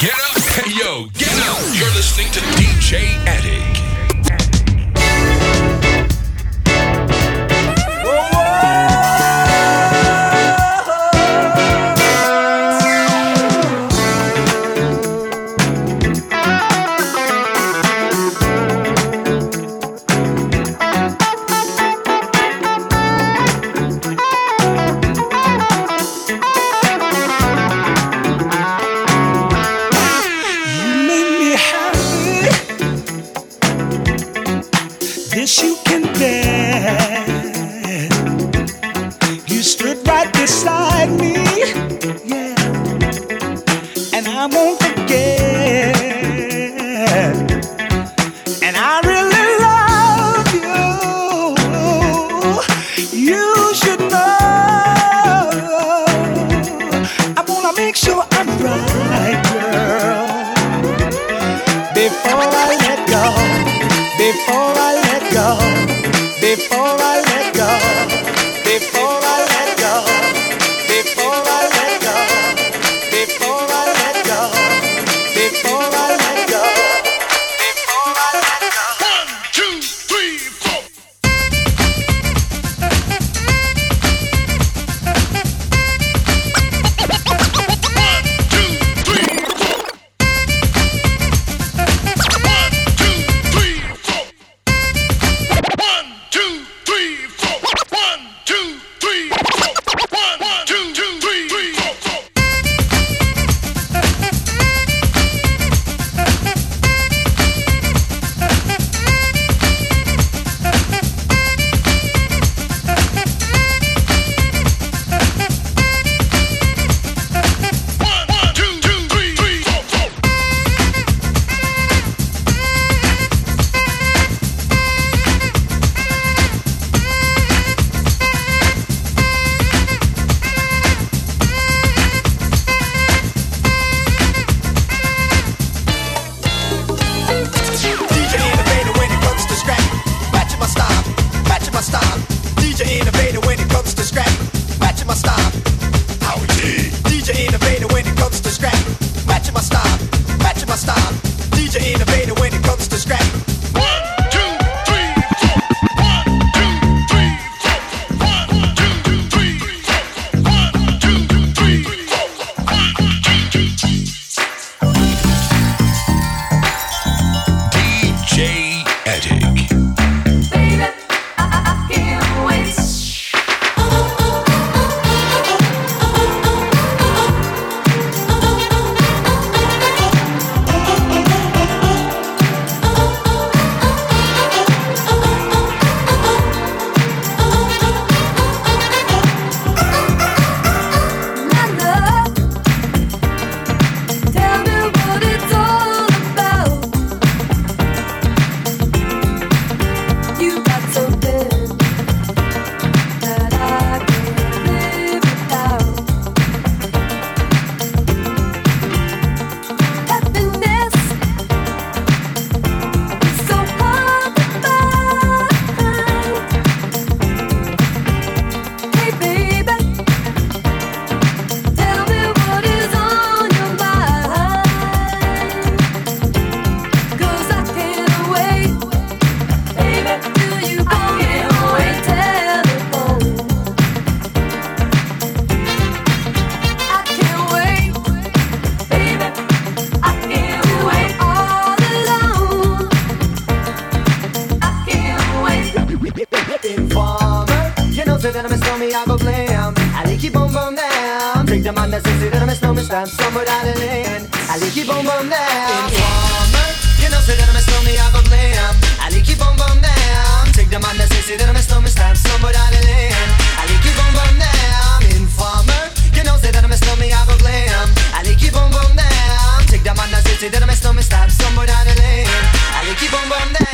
Get up. Hey, yo, get up. You're listening to DJ Eddie. keep on bom down. Take the man that says it, I'm a snowman, stand somewhere down the lane. I keep on bom down. Informer, you know, say that I'm a snowman, I go blame. keep on bom down. Take the man that says it, I'm a snowman, stand somewhere down the lane. I keep on bom down. Informer, you know, say that I'm a snowman, I go blame. keep on bom down. Take the man that says it, I'm a snowman, stand somewhere down the lane. I keep on bom down.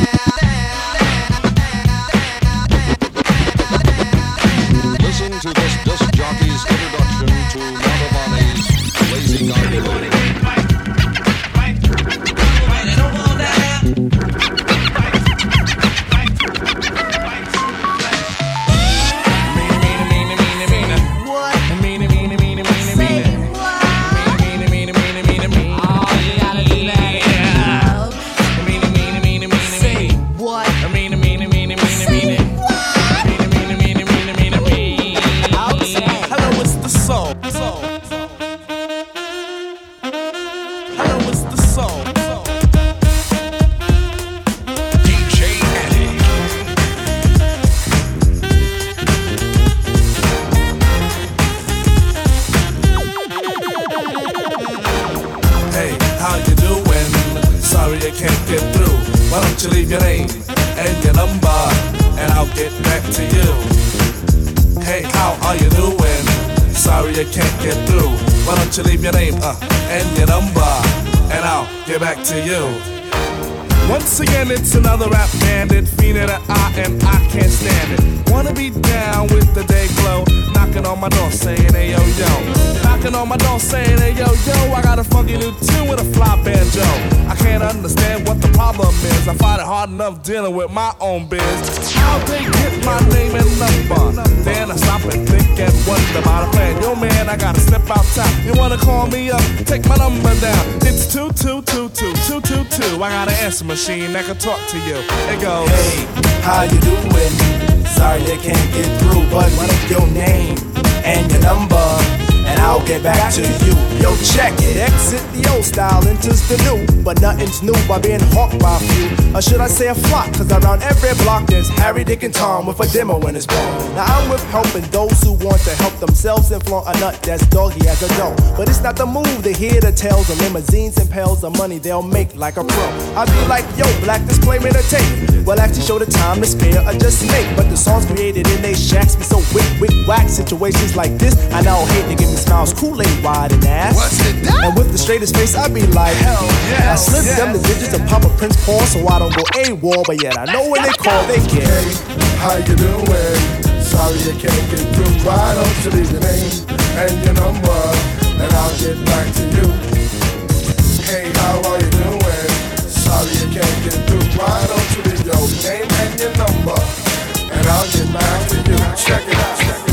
Again, it's another rap bandit, fiend in the eye, and I can't stand it. Wanna be down with the day glow, knocking on my door saying, hey yo yo. Knocking on my door saying, hey yo yo, I got a funky new tune with a fly banjo. I can't understand what the problem is. I find it hard enough dealing with my own biz. How they get my name and number? Then I stop and think and wonder about a plan. Yo man, I gotta step outside. You wanna call me up? Take my number down. It's two two two two two two two. I got an answer machine that can talk to you. It goes. Hey, how you doing? Sorry I can't get through, but leave your name and your number, and I'll get back to you. Yo, check it. Exit the old style, enters the new, but nothing's new by being hawked by a few. Or should I say a flock? Cause around every block there's Harry, Dick, and Tom with a demo in his palm. Now I'm with helping those who want to help themselves and flaunt a nut that's doggy as a dough. But it's not the move to hear the tales of limousines and pails of money they'll make like a pro. I be like, yo, black display me the tape. Well, actually show the time to spare or just make. But the songs created in they shacks be so wick, wick, whack. Situations like this, I now hate to give me smiles, Kool-Aid wide and ass. What's it done? And with the straightest face, I be like, hell yeah. I slip them the digits and pop a Prince Paul so I don't go AWOL. But yet I know when they call, they get. How you doing? Sorry I can't get through. Why don't you leave your name and your number, and I'll get back to you. Hey, how are you doing? Sorry I can't get through. Why don't you leave your name and your number, and I'll get back to you. Check it out. Check it out.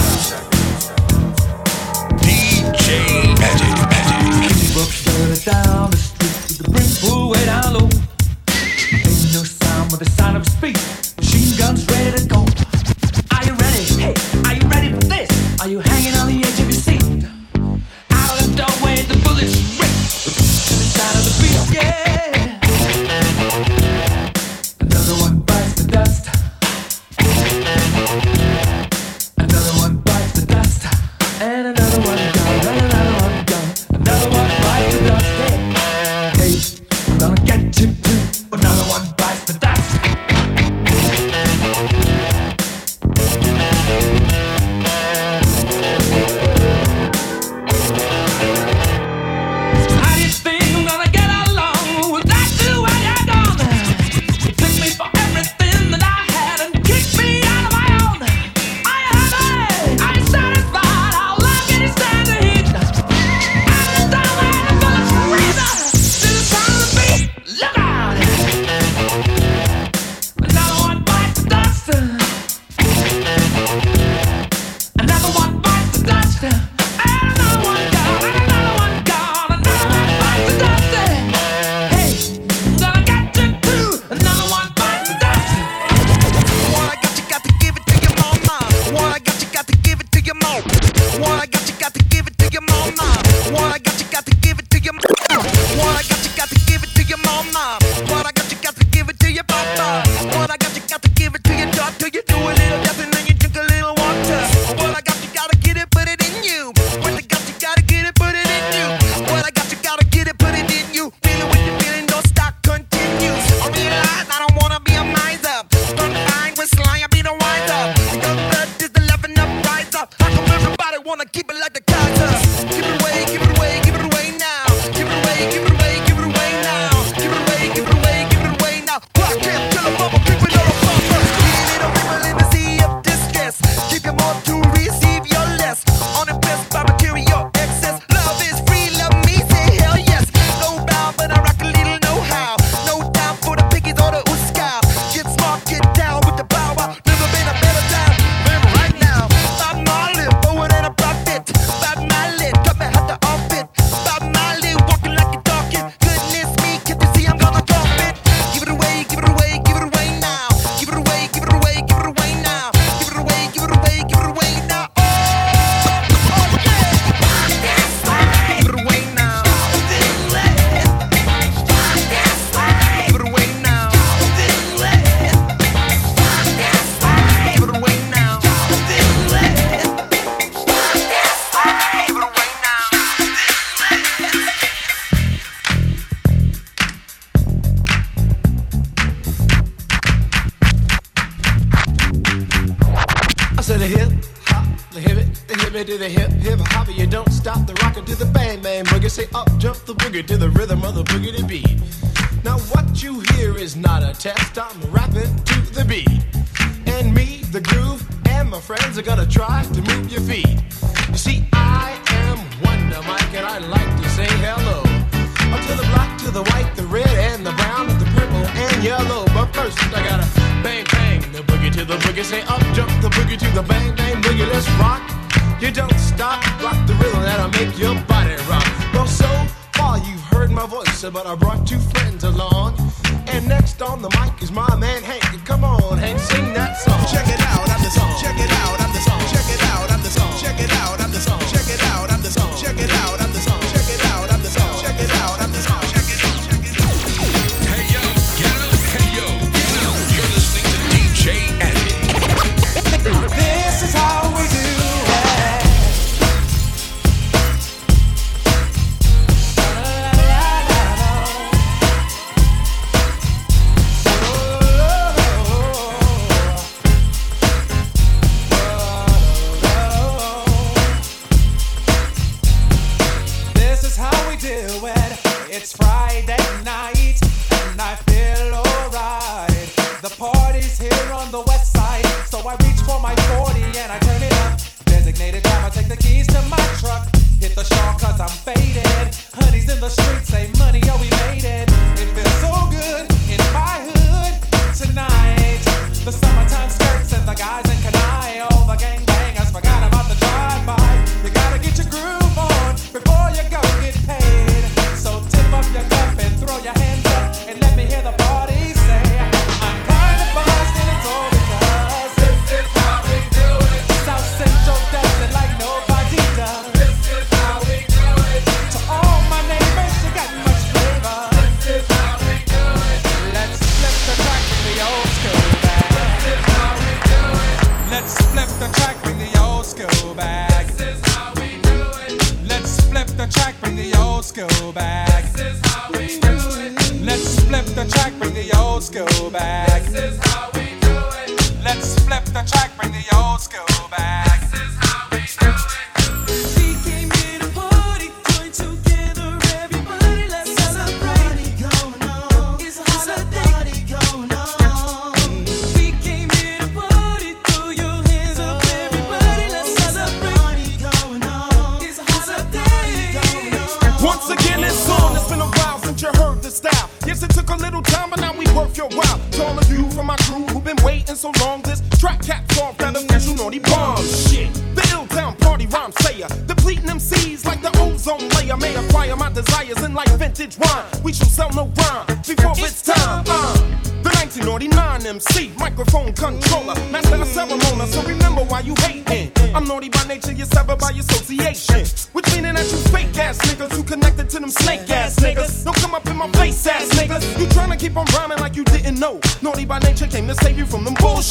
Down the street with the brim pulled way down low. Ain't no sound but the sound of speed. Machine guns ready I said a hip hop, the hip it, the hip it to the hip hip hop. You don't stop the rocket to the bang bang boogie. Say up jump the boogie to the rhythm of the boogie to beat. Now what you hear is not a test. I'm rapping to the beat, and me, the groove, and my friends are gonna try to move your feet. You see, I am Wonder Mike, and I like to say hello. Up to the black, to the white, the red, and the brown, and the purple and yellow. But first, I gotta bang bang boogie to the boogie. Say up jump the boogie to the bang bang boogie. Let's rock. You don't stop. Rock the rhythm that'll make your body rock. Well, so far you've heard my voice, but I brought two friends along. And next on the mic is my man Hank. Come on, Hank, sing that song. Check it out, I'm the song. Check it out, I'm the song. Check it out, I'm the song. Check it out, I'm the song. Check it out, I'm the song. Check it out, I'm the song.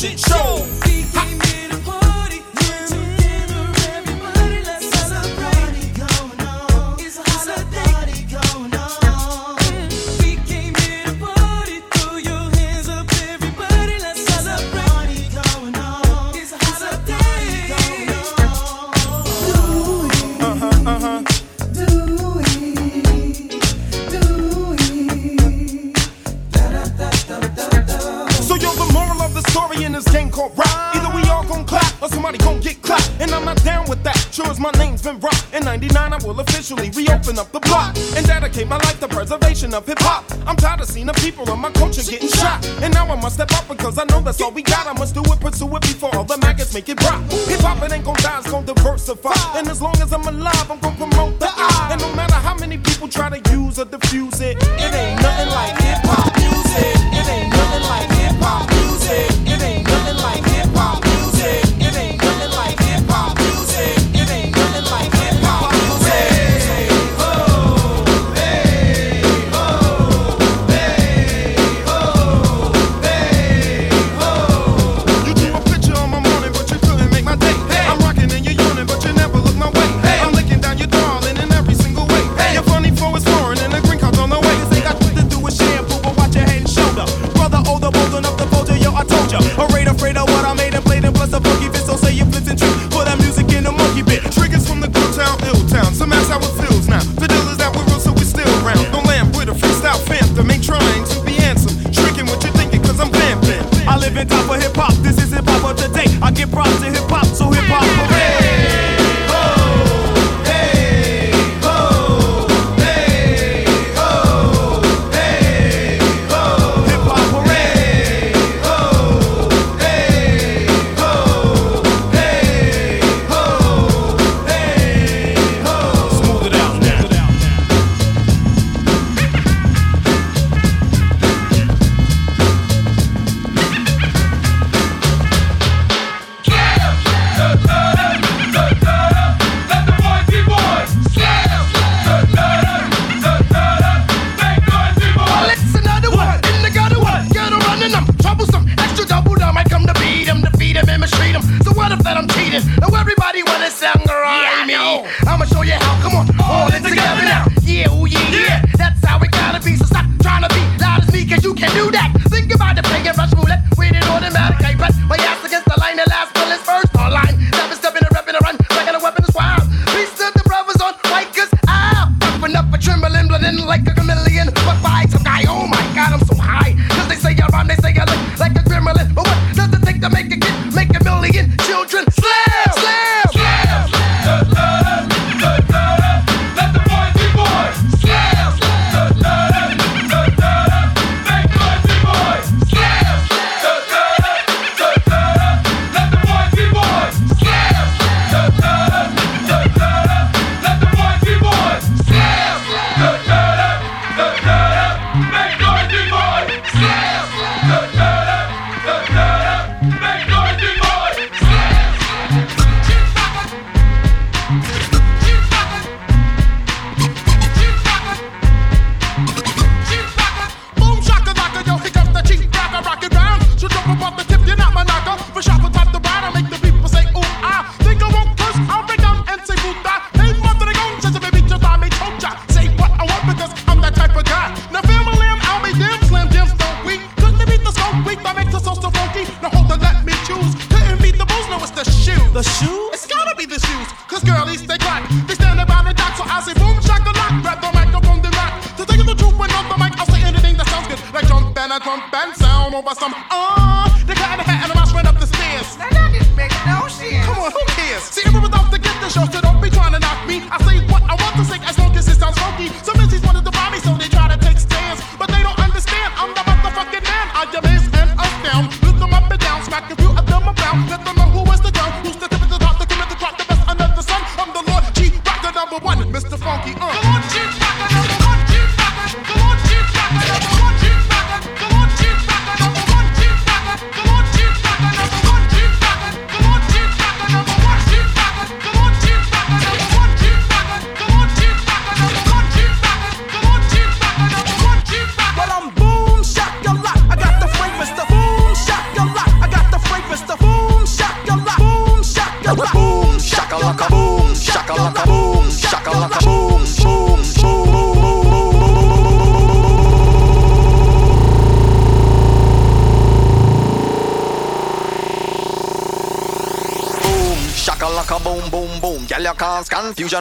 shit. eventually reopen up the block and dedicate my life to preservation of hip hop. I'm tired of seeing the people of my culture getting shot. And now I must step up because I know that's all we got. I must do it, pursue it before all the maggots make it drop. Hip hop, it ain't gon' die, it's gon' diversify. And as long as I'm alive, I'm gon'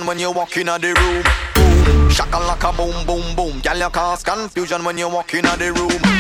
when you walk in the room. Boom, shakalaka boom boom boom. Girl, you cause confusion when you walk in the room.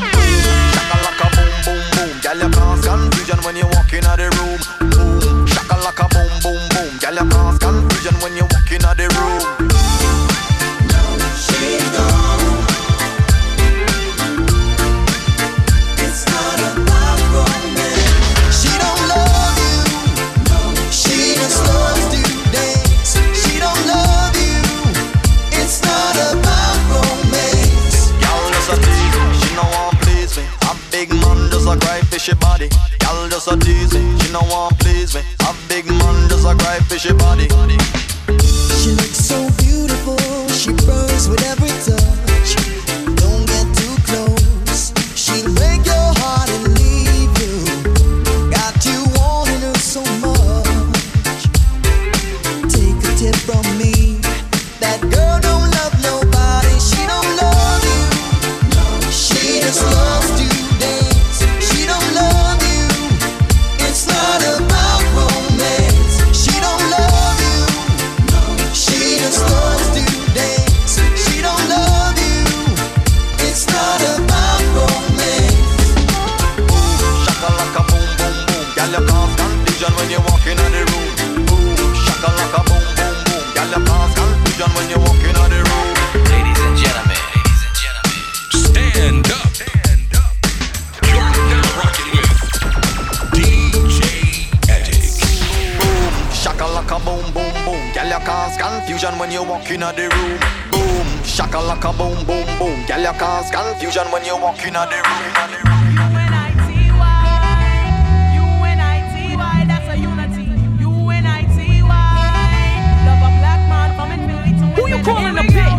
walk in the room. Boom, shaka like boom, boom, boom. Girl, you cause confusion when you walk in the room. Who you calling a bitch?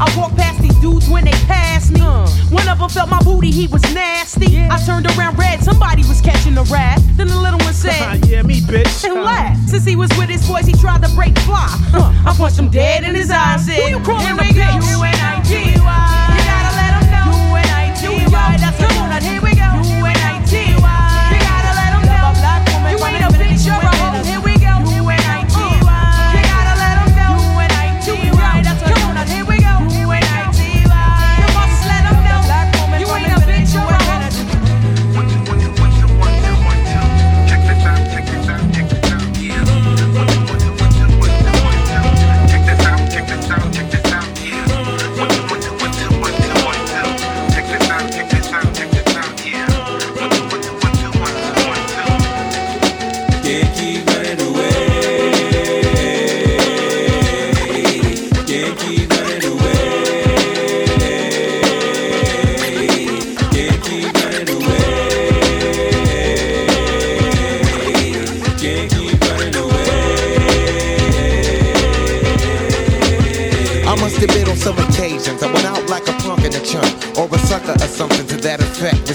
I walked past these dudes when they passed me. Uh. One of them felt my booty, he was nasty. I turned around red, somebody was catching the rat. Then the little one said, Yeah, me, bitch. and uh. laughed. Since he was with his boys, he tried to break fly. Huh. I punched him dead in his eyes. Said, Who you calling Here a we go. bitch? U-N-I-T-Y. You gotta let 'em know. U-N-I-T-Y. That's come on, now here we go. U-N-I-T-Y.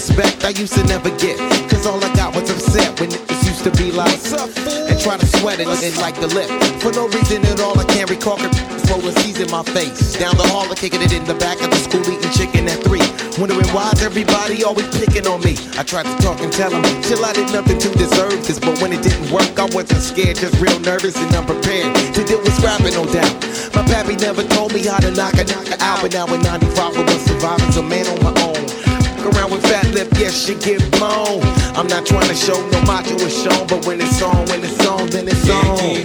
Respect I used to never get, cause all I got was upset when it used to be like, and try to sweat it looking like the lip. For no reason at all, I can't recall. Rolling C's in my face. Down the hall, I kicking it in the back of the school, eating chicken at three. Wondering why's everybody always picking on me. I tried to talk and tell them, chill, I did nothing to deserve this. But when it didn't work, I wasn't scared, just real nervous and unprepared to deal with scrapping, no doubt. My pappy never told me how to knock a knocker out, but now in 95 I was surviving, so man on my own. Around with fat lip, yes, she get blown. I'm not trying to show no macho is shown, but when it's on, when it's on, then it's on. Here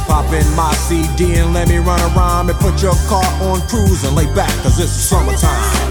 Pop in my CD and let me run around and put your car on cruise and lay back, cause it's summertime.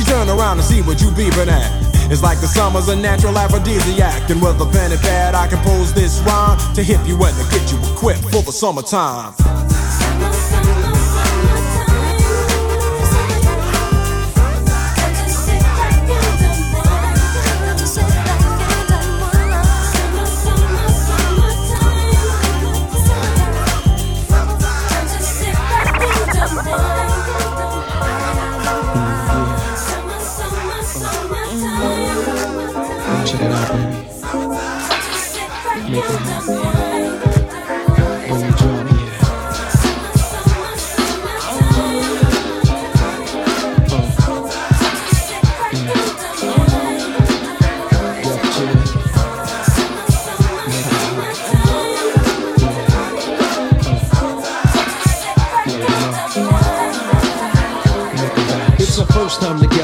She turn around and see what you beeping at. It's like the summer's a natural aphrodisiac. And with a pen and pad, I compose this rhyme to hip you and to get you equipped for the summertime.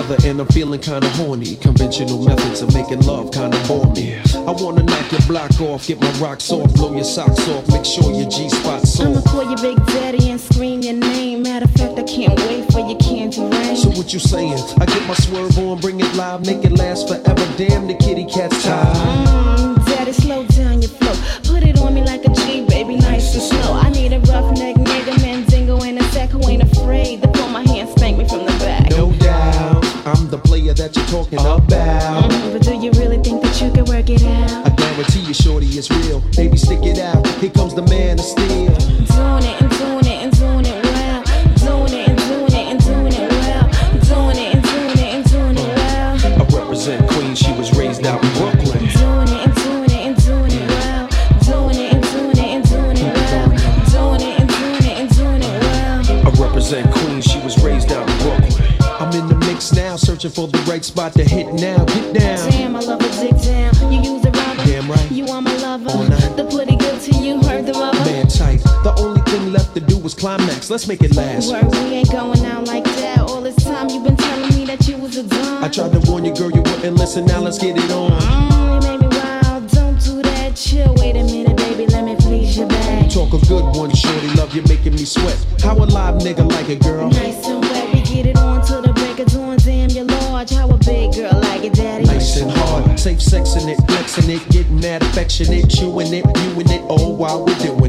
Together and I'm feeling kinda horny. Conventional methods of making love kinda bore me. I wanna knock your block off, get my rocks off, blow your socks off, make sure your G spot's I'ma call you Big Daddy and scream your name. Matter of fact, I can't wait for your candy rain. So what you saying? I get my swerve on, bring it live, make it last forever. Damn, the kitty cat's tired. Mm, that you're talking about. But do you really think that you can work it out? I guarantee you, shorty, it's real. Baby, stick it out. Here comes the man of steel. The to hit now. Get down. Damn, I love a dick down. You use a rubber. Damn right. You are my lover. The pretty good to you, heard the rubber. Man tight. The only thing left to do was climax. Let's make it last. Word, we ain't going out like that. All this time you've been telling me that you was a dumb. I tried to warn you, girl, you wouldn't listen. Now let's get it on. Mm, you made me wild. Don't do that. Chill. Wait a minute, baby. Let me please you back. Talk a good one, shorty. Love you making me sweat. How a live nigga like it, girl? Nice and wet. Safe sexing it, flexing it, getting mad affectionate, chewing it, viewing it, all while we're. Doing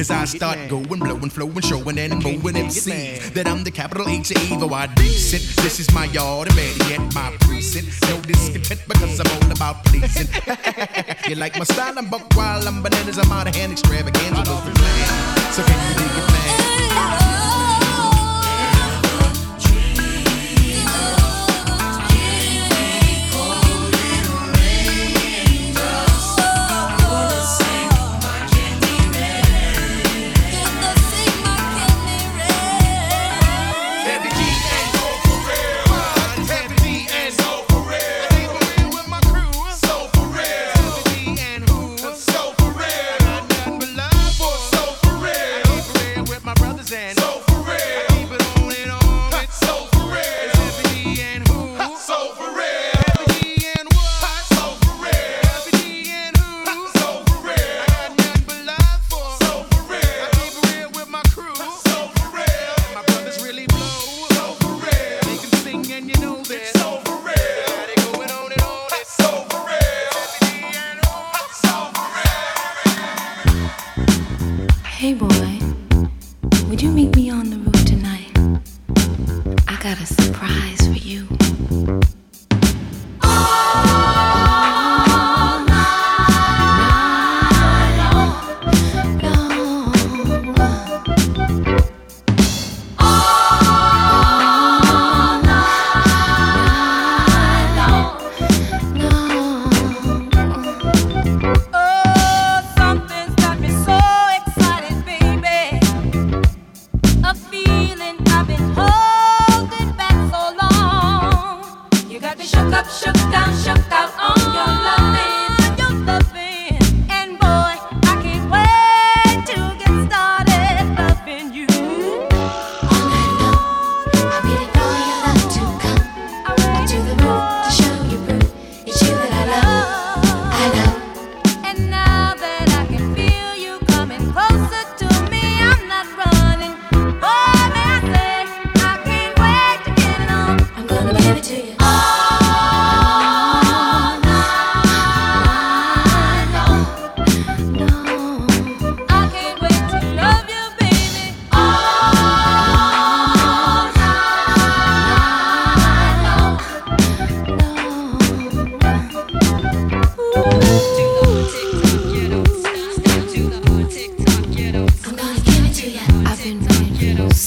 As I start going, blowing, flowing, showing, and moving MCs that I'm the capital H of evil. I decent. This is my yard and man, yet my precinct. No discontent because I'm all about pleasing. you like my style? I'm buck wild, I'm bananas, I'm out of hand, extravaganza. So can you dig it?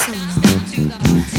so long.